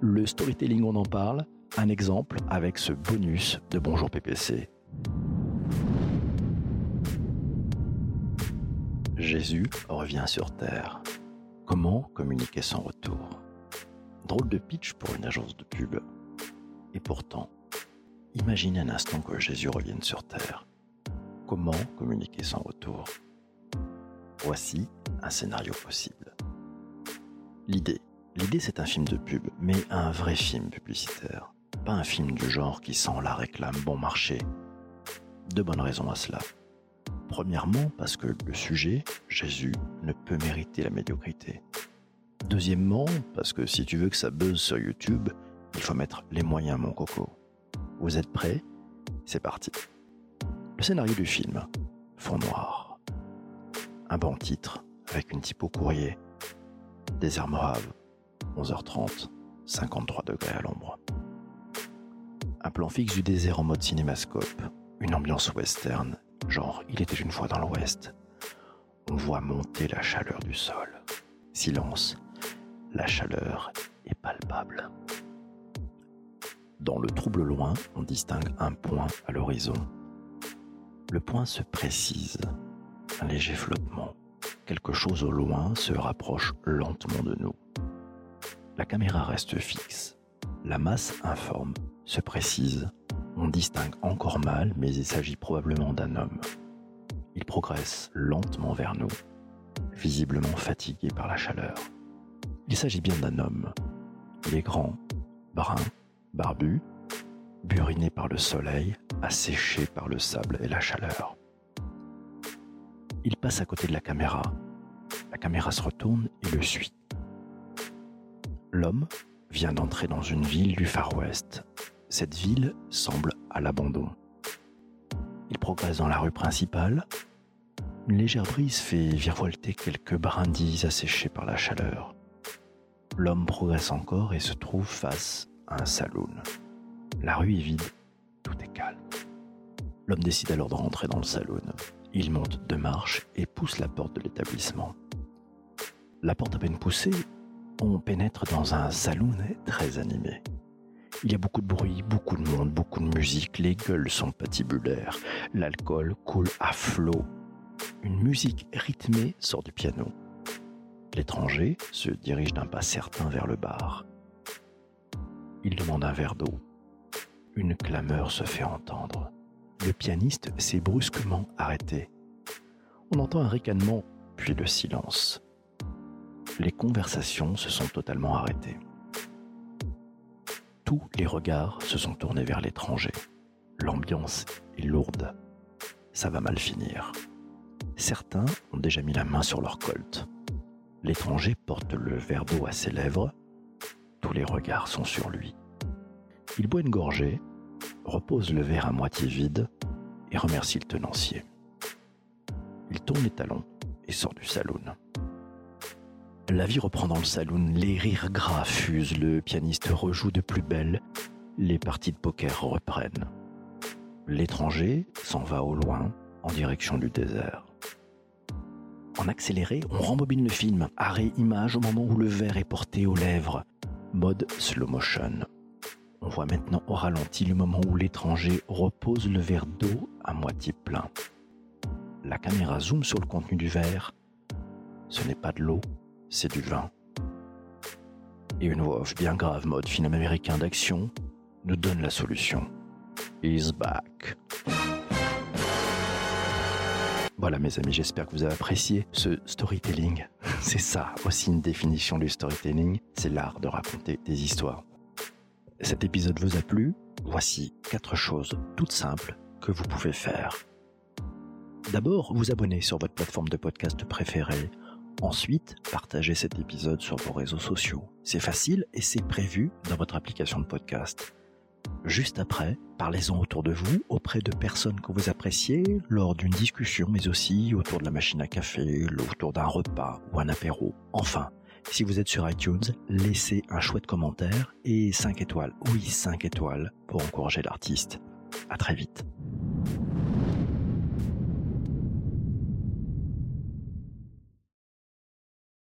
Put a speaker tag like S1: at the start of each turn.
S1: Le storytelling, on en parle. Un exemple avec ce bonus de Bonjour PPC. Jésus revient sur Terre. Comment communiquer son retour? Drôle de pitch pour une agence de pub. Et pourtant, imaginez un instant que Jésus revienne sur Terre. Comment communiquer son retour? Voici un scénario possible. L'idée. L'idée c'est un film de pub, mais un vrai film publicitaire. Pas un film du genre qui sent la réclame bon marché. Deux bonnes raisons à cela. Premièrement, parce que le sujet, Jésus, ne peut mériter la médiocrité. Deuxièmement, parce que si tu veux que ça buzz sur YouTube, il faut mettre les moyens, mon coco. Vous êtes prêts? C'est parti. Le scénario du film, fond noir. Un bon titre, avec une typo courrier. Désert Mohave, 11h30, 53 degrés à l'ombre. Un plan fixe du désert en mode cinémascope, une ambiance western, genre il était une fois dans l'ouest. On voit monter la chaleur du sol. Silence, la chaleur est palpable. Dans le trouble loin, on distingue un point à l'horizon. Le point se précise, un léger flottement. Quelque chose au loin se rapproche lentement de nous. La caméra reste fixe. La masse informe, se précise. On distingue encore mal, mais il s'agit probablement d'un homme. Il progresse lentement vers nous, visiblement fatigué par la chaleur. Il s'agit bien d'un homme. Il est grand, brun, barbu, buriné par le soleil, asséché par le sable et la chaleur. Il passe à côté de la caméra. La caméra se retourne et le suit. L'homme vient d'entrer dans une ville du Far West. Cette ville semble à l'abandon. Il progresse dans la rue principale. Une légère brise fait virevolter quelques brindilles asséchées par la chaleur. L'homme progresse encore et se trouve face à un saloon. La rue est vide, tout est calme. L'homme décide alors de rentrer dans le saloon. Il monte deux marches et pousse la porte de l'établissement. La porte à peine poussée, on pénètre dans un saloon très animé. Il y a beaucoup de bruit, beaucoup de monde, beaucoup de musique, les gueules sont patibulaires, l'alcool coule à flot. Une musique rythmée sort du piano. L'étranger se dirige d'un pas certain vers le bar. Il demande un verre d'eau. Une clameur se fait entendre. Le pianiste s'est brusquement arrêté. On entend un ricanement, puis le silence. Les conversations se sont totalement arrêtées. Tous les regards se sont tournés vers l'étranger. L'ambiance est lourde. Ça va mal finir. Certains ont déjà mis la main sur leur colt. L'étranger porte le verre d'eau à ses lèvres. Tous les regards sont sur lui. Il boit une gorgée, repose le verre à moitié vide et remercie le tenancier. Il tourne les talons et sort du saloon. La vie reprend dans le saloon, les rires gras fusent, le pianiste rejoue de plus belle, les parties de poker reprennent. L'étranger s'en va au loin en direction du désert. En accéléré, on rembobine le film, arrêt image au moment où le verre est porté aux lèvres, mode slow motion. On voit maintenant au ralenti le moment où l'étranger repose le verre d'eau à moitié plein. La caméra zoome sur le contenu du verre. Ce n'est pas de l'eau, c'est du vin. Et une voix off bien grave mode film américain d'action nous donne la solution. He's back. Voilà mes amis, j'espère que vous avez apprécié ce storytelling. C'est ça aussi une définition du storytelling, c'est l'art de raconter des histoires. Cet épisode vous a plu? Voici quatre choses toutes simples que vous pouvez faire. D'abord, vous abonner sur votre plateforme de podcast préférée. Ensuite, partagez cet épisode sur vos réseaux sociaux. C'est facile et c'est prévu dans votre application de podcast. Juste après, parlez-en autour de vous, auprès de personnes que vous appréciez, lors d'une discussion, mais aussi autour de la machine à café, autour d'un repas ou un apéro. Enfin, si vous êtes sur iTunes, laissez un chouette commentaire et 5 étoiles. Oui, 5 étoiles pour encourager l'artiste. À très vite.